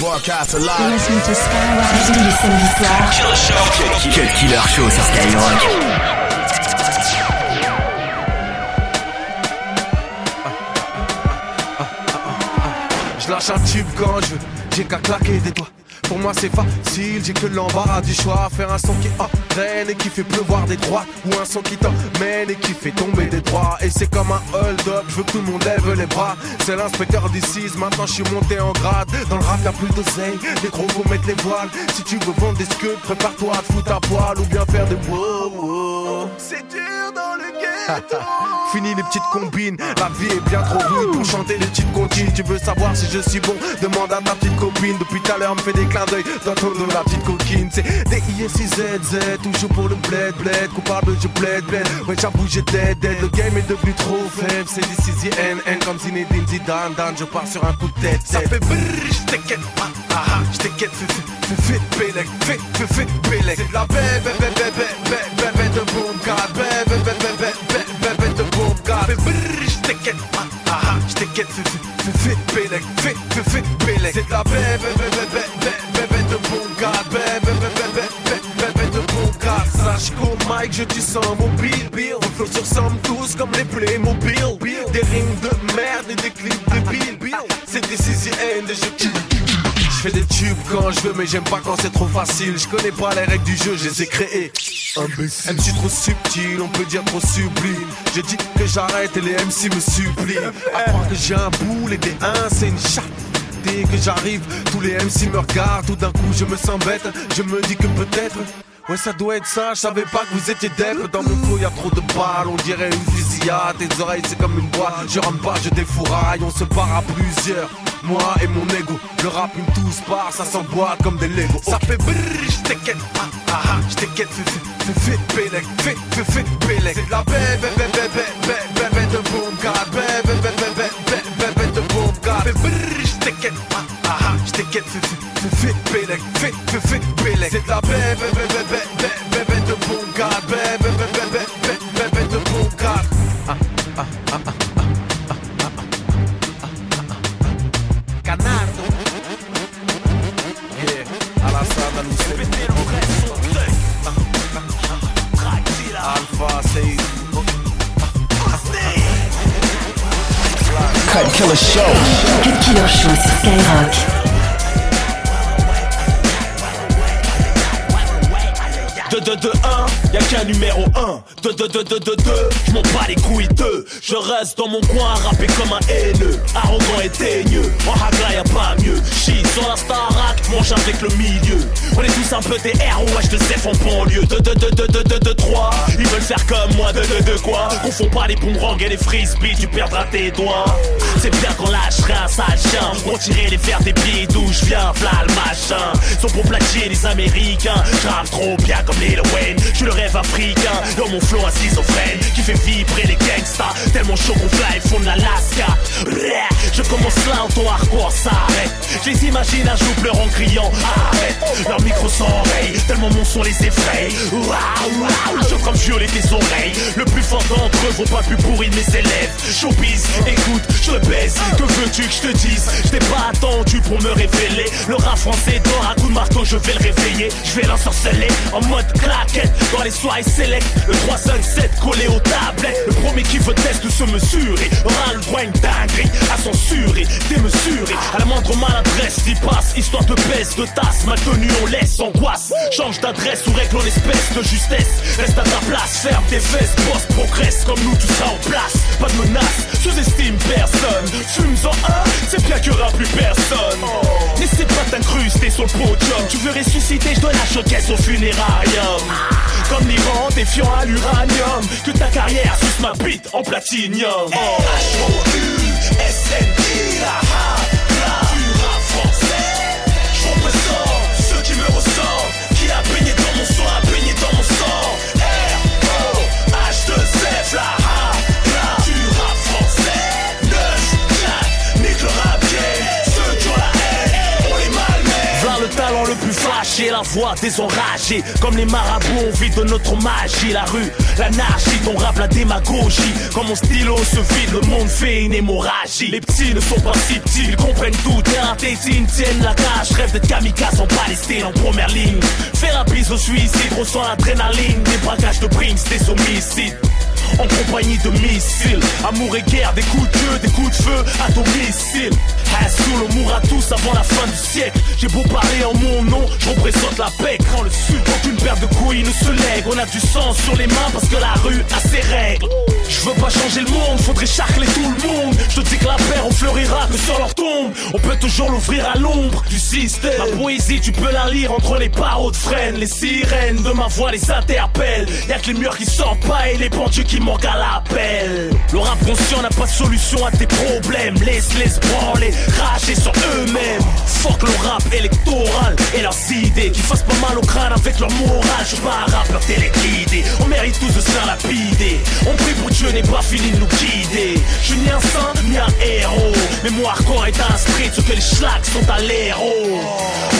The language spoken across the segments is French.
Broadcast alive. Listen to Skyrock tous les samedis soirs. Quel killer show sur Skyrock. Je lâche un tube quand je veux, j'ai qu'à claquer des doigts. Pour moi c'est facile, j'ai que l'embarras du choix. Faire un son qui entraîne et qui fait pleuvoir des droits. Ou un son qui t'emmène et qui fait tomber des droits. Et c'est comme un hold-up, je veux que tout le monde lève les bras. C'est l'inspecteur d'ici, maintenant je suis monté en grade. Dans le rap y'a plus d'oseille, les gros vont mettre les voiles. Si tu veux vendre des scuds, prépare-toi à te foutre à poil Ou bien faire des wow, C'est dur dans Fini les petites combines, la vie est bien trop rude pour chanter les petites comptines. Tu veux savoir si je suis bon Demande à ta petite copine. Depuis tout à l'heure, me fait des clins d'œil dans ton dos, la petite coquine. C'est des ISIZZ, toujours pour le bled, bled. Coupable, je bled, bled. Ouais, j'avoue, j'ai dead. Le game est devenu trop faible. C'est des N, comme Zinedine Zidane, Dan. Je pars sur un coup de tête. Ça fait brrr, j't'inquiète, ah, ah, ah, j't'inquiète, fais, fais, fais, fais, fais, fais, fais, fais, C'est de la bébé, bébé, bébé, bébé de bête fais bon gars, de bon je dis sans mobile, bill. On flotte sur somme tous comme les playmobil, des rimes de merde et des clips de et je je fais des tubes quand je veux, mais j'aime pas quand c'est trop facile. Je connais pas les règles du jeu, je les ai créées. Imbécile. MC trop subtil, on peut dire trop sublime. J'ai dit que j'arrête et les MC me supplient. À croire que j'ai un boule et des 1, c'est une chatte dès que j'arrive, tous les MC me regardent, tout d'un coup je me sens bête, je me dis que peut-être Ouais, ça doit être ça, je savais pas que vous étiez dep. Dans mon flow, y a trop de balles, on dirait une fusillade. Tes oreilles, c'est comme une boîte. Je rentre pas, je défouraille, on se part à plusieurs. Moi et mon ego, le rap une tous part, ça s'emboîte comme des Lego. Ça fait brrr, j't'inquiète, ah ah ah, j't'inquiète, fais fais fais pélec, fais fais fais. C'est la bébé, bébé, bébé, bébé de boom, bébé, bébé, bébé, bébé ve brrr stick it ha ha ha stick it fit fit fit bilek fit fit fit bilek C'est la bébé bébé bébé bébé de Bungard bébé bébé bébé bébé de Bungard ah ah ah ah Cut Killer Show. Cut Killer Show sur Skyrock. 2 2 2 1 Y'a qu'un numéro 1 2 2 2 2 2 2 Je m'en bats les couilles 2 Je reste dans mon coin à rapper comme un haineux Arrogant et teigneux En hagla y'a pas mieux Chie sur la starac Mange avec le milieu On est tous un peu des je te sais en banlieue 2 2 2 2 2 2 2 3 Ils veulent faire comme moi 2 2 2 quoi Confonds pas les boomerangs et les frisbees Tu perdras tes doigts C'est bien qu'on lâcherait un sale chien Pour les fers des pieds d'où je viens V'là le machin Sont pour plaquer les américains J'rappe trop bien comme Lil Wayne Je le rêve Dans mon flow à schizophrène Qui fait vibrer les gangsters. Tellement chaud qu'on fly fond de l'Alaska. Je commence là en ton hardcore s'arrête Je les imagine un jour pleurant criant Arrête. Leur micro s'enraye Tellement mon son les effraie Je comme violer tes oreilles. Le plus fort d'entre eux vont pas plus pourrir mes élèves. Showbiz, écoute, je le baise. Que veux-tu que je te dise? Je t'ai pas attendu pour me révéler. Le rap français dort Je vais le réveiller, je vais l'ensorceler En mode claquette Dans les soirées select Le 357 collé aux tablettes Le premier qui veut test de se mesurer Aura le droit à une dinguerie À censurer, démesurer À la moindre maladresse y passe Histoire de baisse, de tasse Mal tenu on laisse angoisse Change d'adresse ou règle en espèce de justesse Reste à ta place, ferme tes fesses Boss progresse comme nous tout ça en place Pas de menace, sous-estime personne Fumes en un, c'est bien qu'il y aura plus personne N'essaie pas t'incruster sur le podium Tu veux ressusciter, je dois la showcase au funérarium Comme l'Iran, défiant à l'uranium Que ta carrière suce ma bite en platinium. H-O-U-S-N-I, voix des enragés Comme les marabouts on vit de notre magie. La rue, l'anarchie, ton rap, la démagogie. Comme mon stylo se vide, le monde fait une hémorragie. Les petits ne sont pas si petits, ils comprennent tout. Terrain tétine, tiennent la cage. Rêve d'être kamikaze en Palestine en première ligne. Faire un bise au suicide, ressent l'adrénaline. Des braquages de Brinks, des homicides. En compagnie de missiles. Amour et guerre, des coups de Dieu, des coups de feu à domicile. Hassoul, on mourra tous avant la fin du siècle. J'ai beau parler en mon nom, je représente la paix. Quand le sud, aucune paire de couilles ne se lègue. On a du sang sur les mains parce que la rue a ses règles. Je veux pas changer le monde, faudrait charcler tout le monde. Je te dis que la paix on fleurira que sur leur tombe. On peut toujours l'ouvrir à l'ombre du système. Ma poésie, tu peux la lire entre les barreaux de freine. Les sirènes de ma voix les interpellent. Y'a que les murs qui sortent pas et les bandits qui manquent à l'appel. Le rap conscient n'a pas de solution à tes problèmes. Laisse-les branler, rager sur eux-mêmes. Fuck le rap électoral et leurs idées qui fassent pas mal au crâne avec leur morale. Je pas un rappeur téléguidé. On mérite tous de se faire lapider. On prie pour Dieu n'est pas fini de nous guider. Je suis ni un saint ni un héros. Mais moi, hardcore est un street, ce que les schlags sont à l'héros.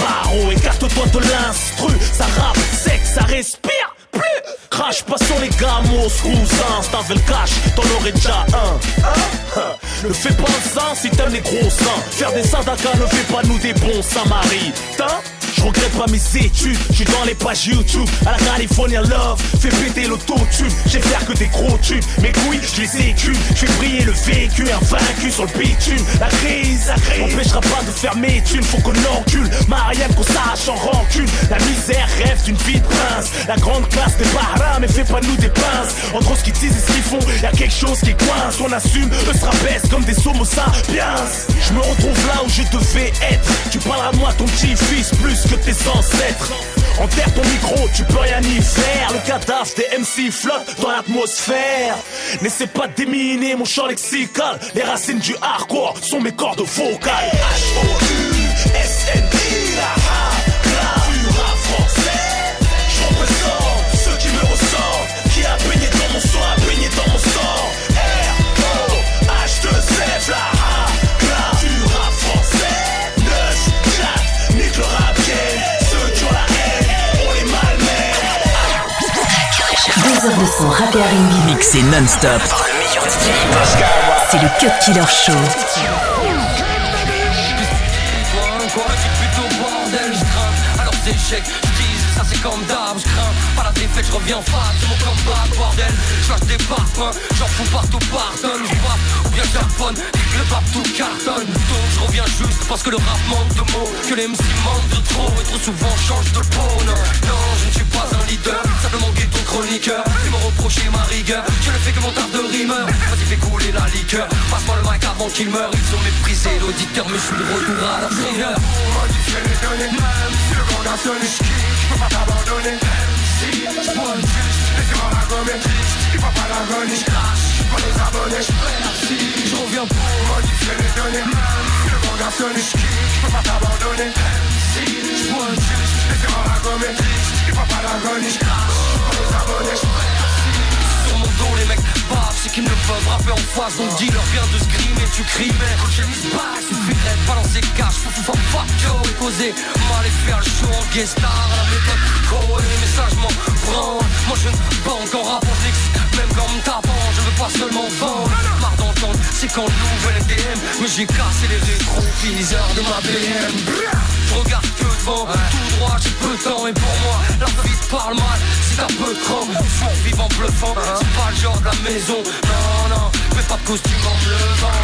Baro, écarte-toi de l'instru. Ça rappe sec, ça respire. Crache pas sur les gamos, cousins. Si t'avais le cash, t'en aurais déjà un. Hein? Ne fais pas le sang si t'aimes les gros seins. Faire des sadakas ne fait pas nous des bons samaritains. Je regrette pas mes études, je suis dans les pages YouTube. À la California Love, fais péter l'autotube J'ai faire que des gros tubes, mes couilles je les écume. Je fais briller le véhicule, invaincu sur le bitume. La crise, la crise, m'empêchera pas de faire mes thunes. Faut qu'on encule, Marianne qu'on sache en rancune. La misère rêve d'une vie de prince. La grande classe des barras, mais fais pas nous des pinces. Entre ce qu'ils disent et ce qu'ils font, y'a quelque chose qui coince. On assume, eux se rabaisse comme des somos sapiens Je me retrouve là où je devais être. Tu parleras de moi ton petit-fils plus que tes ancêtres. Enterre ton micro, tu peux rien y faire. Le cadavre des MC flotte dans l'atmosphère. N'essaie pas de déminer mon champ lexical. Les racines du hardcore sont mes cordes vocales. H-O-U-S-N-I, heures de son rap R&B. Mixé non-stop le. C'est le Cut Killer Show. C'est comme d'hab, je crains Pas la défaite, je reviens c'est mon combat, bordel. Je lâche des parfums, j'en fous partout, pardonne. Je pape ou bien que le pape tout cartonne. Donc je reviens juste parce que le rap manque de mots Que les MC manquent de trop et trop souvent change de peau Non, non, je ne suis pas un leader, simplement ton chroniqueur. Ils m'ont reproché ma rigueur, je ne fais que mon tard de rimeur. Vas-y fais couler la liqueur, passe-moi le mic avant qu'il meure. Ils ont méprisé l'auditeur mais je suis de retour à leur seigneur Sonner Je prends une Laissez-moi la gommer, il va pas la gonner Je crache, les abonnés, je reviens pour modifier les données, même seconde à sonner Je pas t'abandonner, je Laissez-moi la gommer, va pas la Je les abonnés, peuvent rapper en face Donc dis-leur viens de se grimer tu cries Mais je mise pas Suffirait de balancer cash. Faut faut faut fuck yo et causer Mal et faire le show en guest star. À la méthode Cohen Mais ça je m'en prends Moi je ne banque en rap en fixe Même quand me tapant Je veux pas seulement vendre. Marre d'entendre C'est quand l'ouvre NTM Mais j'ai cassé les rétroviseurs de ma BM Je regarde que devant Tout droit j'ai peu de temps. Et pour moi la vie te parle mal. Si t'as peu de cran Survivant bluffant. C'est pas le genre de la maison. Non Mais pas de costume en bleu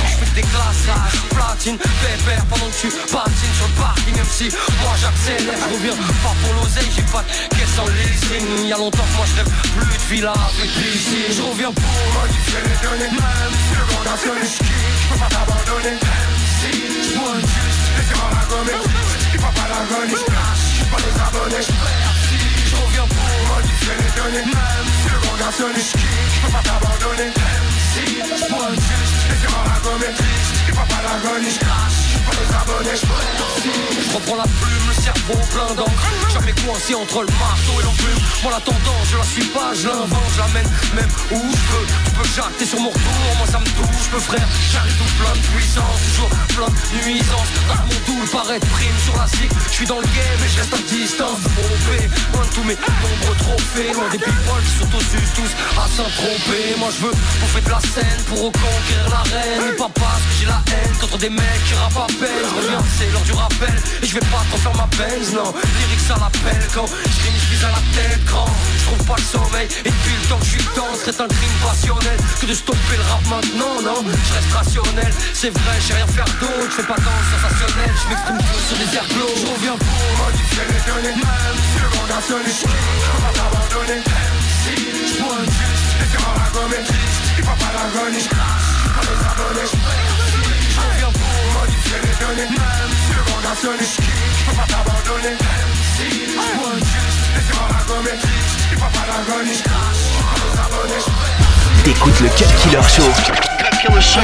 Je fais des glaçages Platine, pépère Pendant que tu patines sur le parking Même si moi j'accélère. Je reviens pas pour l'oseille J'ai pas de caisse en leasing Y'a longtemps que moi je plus de villa avec piscine. Je reviens pour modifier les données Même à sonner Je je peux pas t'abandonner Si je juste. Laissez-moi Je je Je si peux pas t'abandonner Si je prends une juste Laissez-moi la gommer Il va pas la gonner Je crache, pas les abonnés Je si je reprends la plume, le cerveau plein d'encre. Jamais coincé entre le marteau et l'enclume. Moi la tendance je la suis pas, je l'invente, je l'amène même où je veux. Tu peux jacter sur mon retour, moi ça me touche Peu frère, j'arrive tout plein de puissance Toujours plein de nuisance Dans mon doux paraît prime sur la cycle Je suis dans le game et je reste à distance OP, loin de tous mes nombreux trophées Loin des people qui sont tous. À s'en-tromper Moi je veux bouffer de la pour reconquérir la reine. Et pas parce que j'ai la haine contre des mecs qui rappent à peine. Je reviens, c'est l'heure du rappel. Et je vais pas trop faire ma peine, non. Lyrics à l'appel quand je finis à la tête grand Je trouve pas le sommeil. Et depuis le temps que je suis dans C'est un crime passionnel que de stopper le rap maintenant, non. Je reste rationnel, c'est vrai, j'ai rien faire d'autre. Je fais pas danse sensationnel, je m'exprime sur des airs Je reviens pour Même si le monde a je peux Pour le monde a sonné, pas t'abandonner T'écoutes le Cut Killer Show. Cut Killer Show.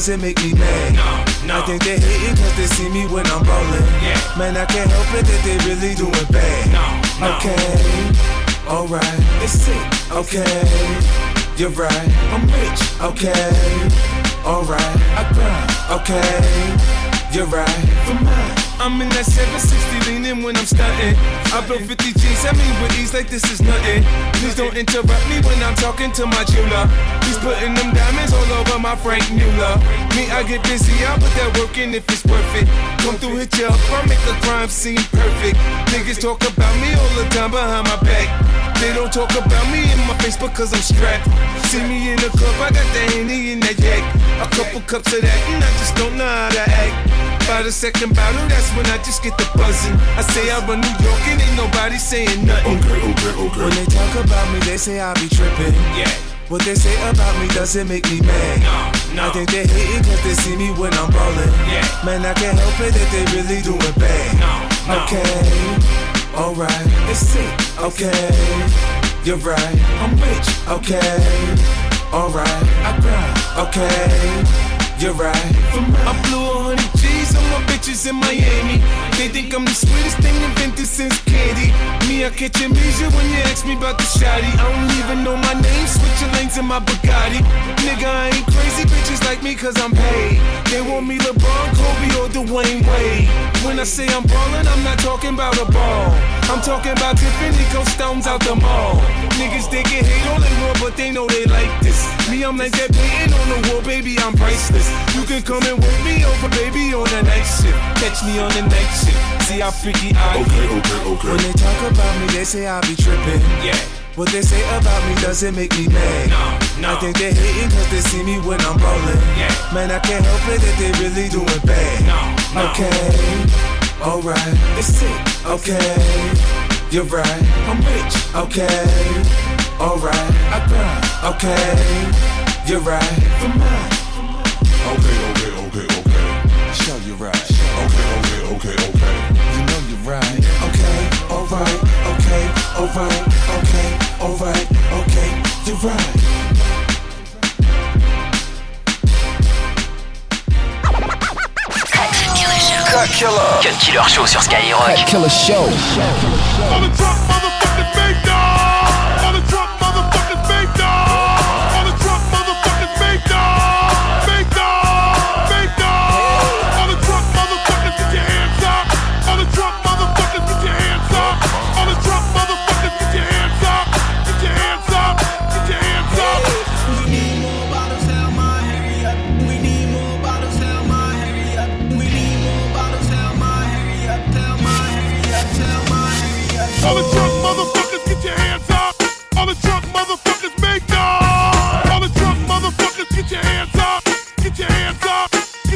About doesn't make me mad. No, no. I think they hating cause they see me when I'm ballin'. Yeah. Man, I can't help it that they really doing bad. No, no. Okay, alright, it's sick. Okay, you're right, I'm rich. Okay, alright, I grind. Okay, you're right, for mine. I'm in that 760 leaning when I'm stunting. I built 50 G's, I mean with ease like this is nothing. Please don't interrupt me when I'm talking to my jeweler. He's putting them diamonds all over my Frank Mueller. Me, I get busy, I put that work in if it's worth it. Come through, hit you up, I make the crime seem perfect. Niggas talk about me all the time behind my back. They don't talk about me in my face because I'm strapped. See me in the club, I got the Henny in that yak. A couple cups of that, and I just don't know how to act. By the second bottle, that's when I just get the buzzing. I say I run New York and ain't nobody saying nothing. Okay, okay, okay. When they talk about me, they say I be tripping. Yeah. What they say about me doesn't make me mad. No, no. I think they hating cause they see me when I'm ballin'. Yeah. Man, I can't help it that they really doing bad. No, no. Okay, alright, it's sick. Okay, you're right, I'm rich. Okay, alright, I grind. Okay, you're right. I blew a hundred G's on my bitches in Miami. They think I'm the sweetest thing invented since candy. Me, I catch amnesia when you ask me about the shotty. I don't even know my name, switching lanes in my Bugatti. Nigga, I ain't crazy bitches like me cause I'm paid. They want me LeBron, Kobe, or Dwayne Wade. When I say I'm ballin', I'm not talking about a ball. I'm talking about Tiffany Coast stones out the mall. Niggas, they get hate all they want, but they know they. Me, I'm like that painting on the wall, baby, I'm priceless. You can come and work me over, baby, on the night shift. Catch me on the night shift. See how freaky I Okay, get. okay, okay. When they talk about me, they say I be tripping. Yeah. What they say about me doesn't make me mad. No, no. I think they hating cause they see me when I'm ballin'. Yeah. Man, I can't help it that they really doing bad. No, no. Okay, alright, it's sick. Okay, you're right, I'm rich. Okay, alright, I grind. Okay, you're right, for mine. Okay, okay, okay, okay. Show you right. Okay, okay, okay, okay. You know you're right. Okay, alright, okay, alright, okay, alright, okay, you're right. Cut Killer Cut Killer Show sur Skyrock. Cut Killer Show.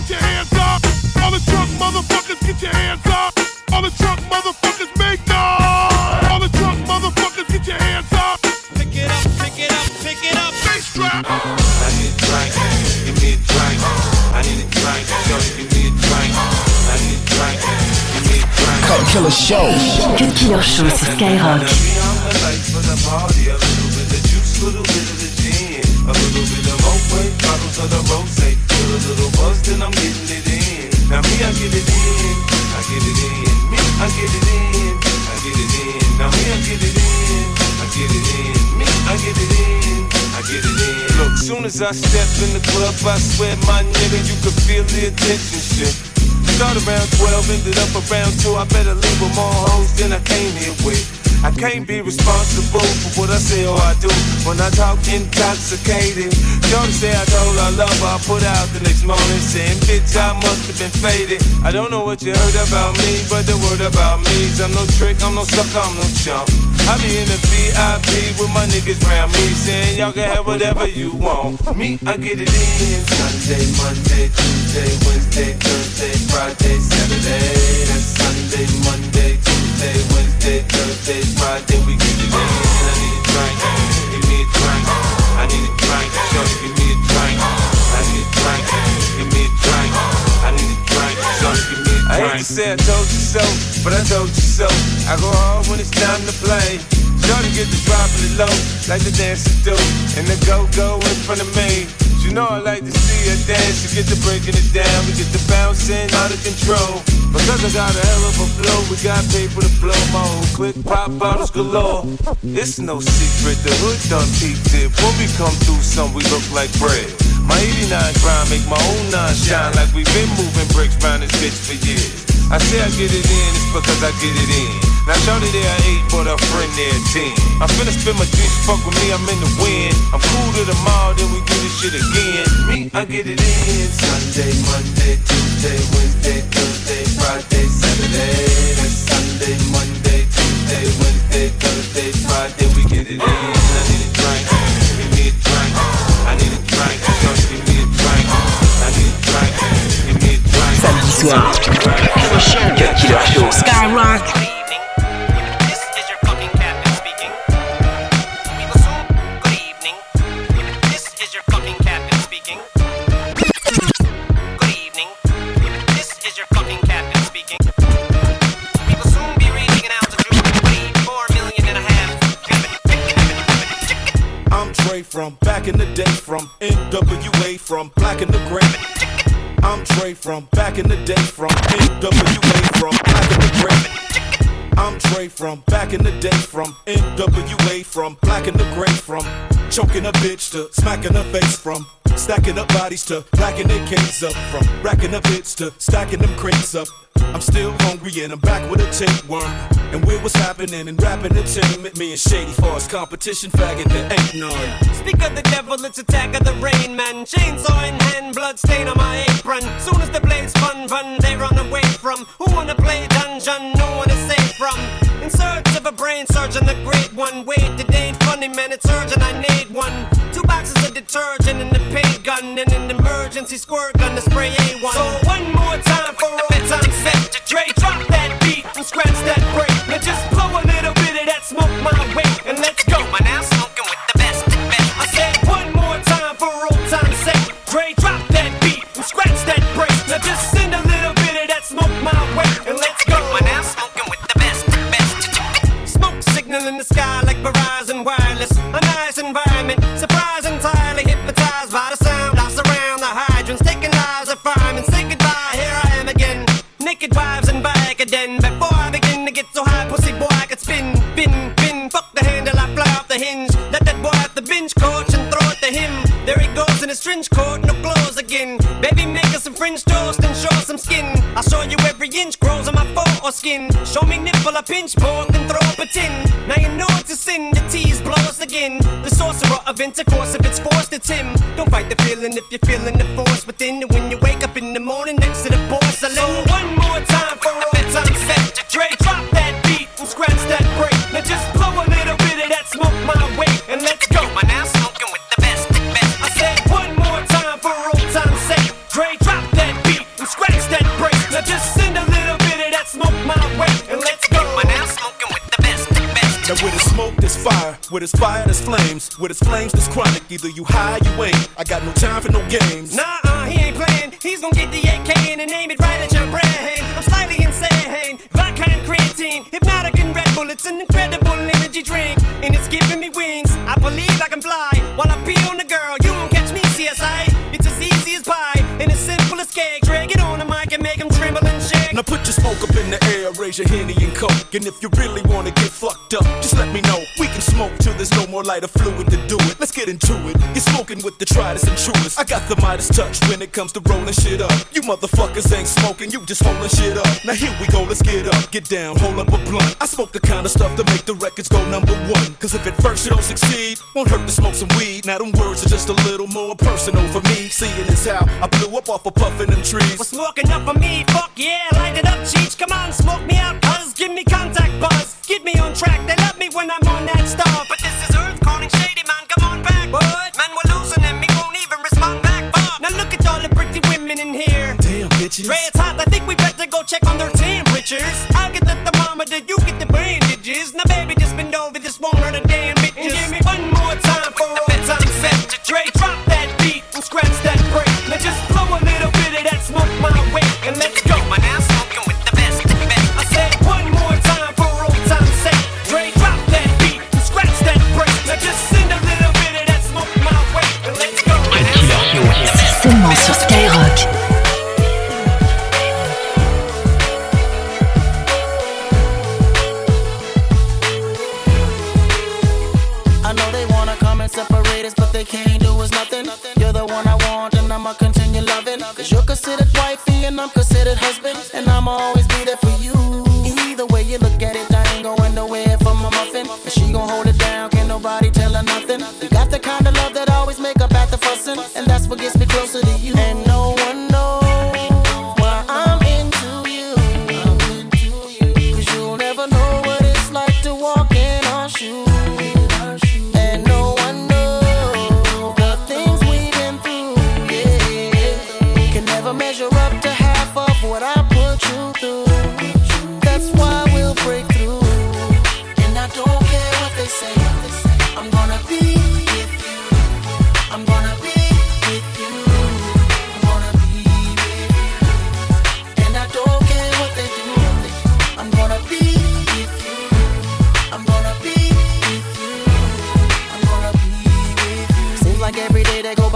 get your hands up. All the drunk motherfuckers, get your hands up. All the drunk motherfuckers, make noise. All the drunk motherfuckers, get your hands up. Pick it up, pick it up, pick it up. Bass drop. I a Cut killer show. Cut killer show sur Skyrock. A feel a little buzz, then I'm getting it in. Now me, I get it in, I get it in. Me, I get it in, I get it in. I get it in, I get it in. I get it in, I get it in. Look, soon as I step in the club, I swear, my nigga, you can feel the attention shift. Start around 12, ended up around 2. I better leave with more hoes than I came here with. I can't be responsible for what I say or I do when I talk intoxicated. Don't say I told her love I put out the next morning saying, bitch, I must have been faded. I don't know what you heard about me, but the word about me is I'm no trick, I'm no sucker, I'm no chump. I be in the VIP with my niggas round me saying y'all can have whatever you want. Me, I get it in Sunday, Monday, Tuesday, Wednesday, Thursday, Friday, Saturday. That's Sunday, Monday, Tuesday, Wednesday, Thursday, Friday. We get it in. I need a drink, give me a drink. I need a drink, shorty, give me a drink. I need a drink, give me a drink. I need a drink, shorty, give me a drink. I hate to say I told you so, but I told you so. I go hard when it's time to play. Shorty get the drop in the low, like the dancers do. And the go-go in front of me. You know I like to see her dance. You get to breaking it down, we get to bouncing out of control. Because I got a hell of a flow, we got paper to blow. My own quick pop bottles galore. It's no secret, the hood done peeped it. When we come through, some we look like bread. My 89 grind make my own nine shine like we've been moving bricks round this bitch for years. I say I get it in, it's because I get it in. Now shorty there at eight, but her friend there at ten. I'm finna spend my juice, fuck with me, I'm in the wind. I'm cool to the mall, then we do this shit again. Me, I get it in. Sunday, Monday, Tuesday, Wednesday, Thursday, Friday, Saturday. That's Sunday, Monday, Tuesday, Wednesday, Thursday, Friday, we get it in. I need a drink, give me a drink. I need a drink, shorty, give me a drink. I need a drink, give me a drink. Samedi soir. Cut Killer Show. Skyrock. From back in the day, from NWA, from Black in the Gray. I'm Dre from back in the day, from NWA, from Black in the Gray, from choking a bitch to smacking her face, from stacking up bodies to racking their cans up, from racking up hits to stacking them crates up. I'm still hungry and I'm back with a tapeworm. And we're what's happening in rap entertainment. Me and Shady Force competition faggot, there ain't none. Speak of the devil, it's attack of the rain man. Chainsaw in hand, blood stain on my apron. Soon as the blades fun run, they run away from. Who wanna play dungeon? No one is safe from. In search of a brain surgeon, the great one. Wait, it ain't funny, man, it's urgent. I need one. Boxes of detergent and the paint gun and an emergency squirt gun to spray A1. So one more time for old time's sake. Dre, drop that beat and scratch that break. Now just blow a little bit of that smoke my way and let's go. Are now Don't fight the feeling if you're feeling the force within. And when you wake up in the morning next to the. So one With his flames, there's chronic. Either you high, you ain't. I got no time for no games. Nah, smoke up in the air, raise your henny and coke. And if you really wanna get fucked up, just let me know. We can smoke till there's no more lighter fluid to do it. Let's get into it. You're smoking with the tritest and truest. I got the Midas touch when it comes to rolling shit up. You motherfuckers ain't smoking, you just holding shit up. Now here we go, let's get up, get down, hold up a blunt. I smoke the kind of stuff to make the records go number one. Cause if at first you don't succeed, won't hurt to smoke some weed. Now them words are just a little more personal for me. Seeing as how I blew up off of puffing them trees. What's smoking up for me? Fuck yeah, light it up, Cheech. Come on, smoke me out, cuz. Give me contact buzz. Get me on track. They love me when I'm on that stuff. But this is Earth calling shady, man. Come on back. What? Man, we're losing and me won't even respond back. Now look at all the pretty women in here. Damn, bitches. Dre, it's hot. I think we better go check on their temperatures. I'll I'ma always be there for you.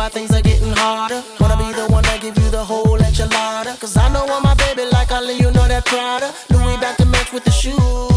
By, things are getting harder. Wanna be the one that give you the whole enchilada. Cause I know what my baby like, I you know that Prada. Louis back to match with the shoes.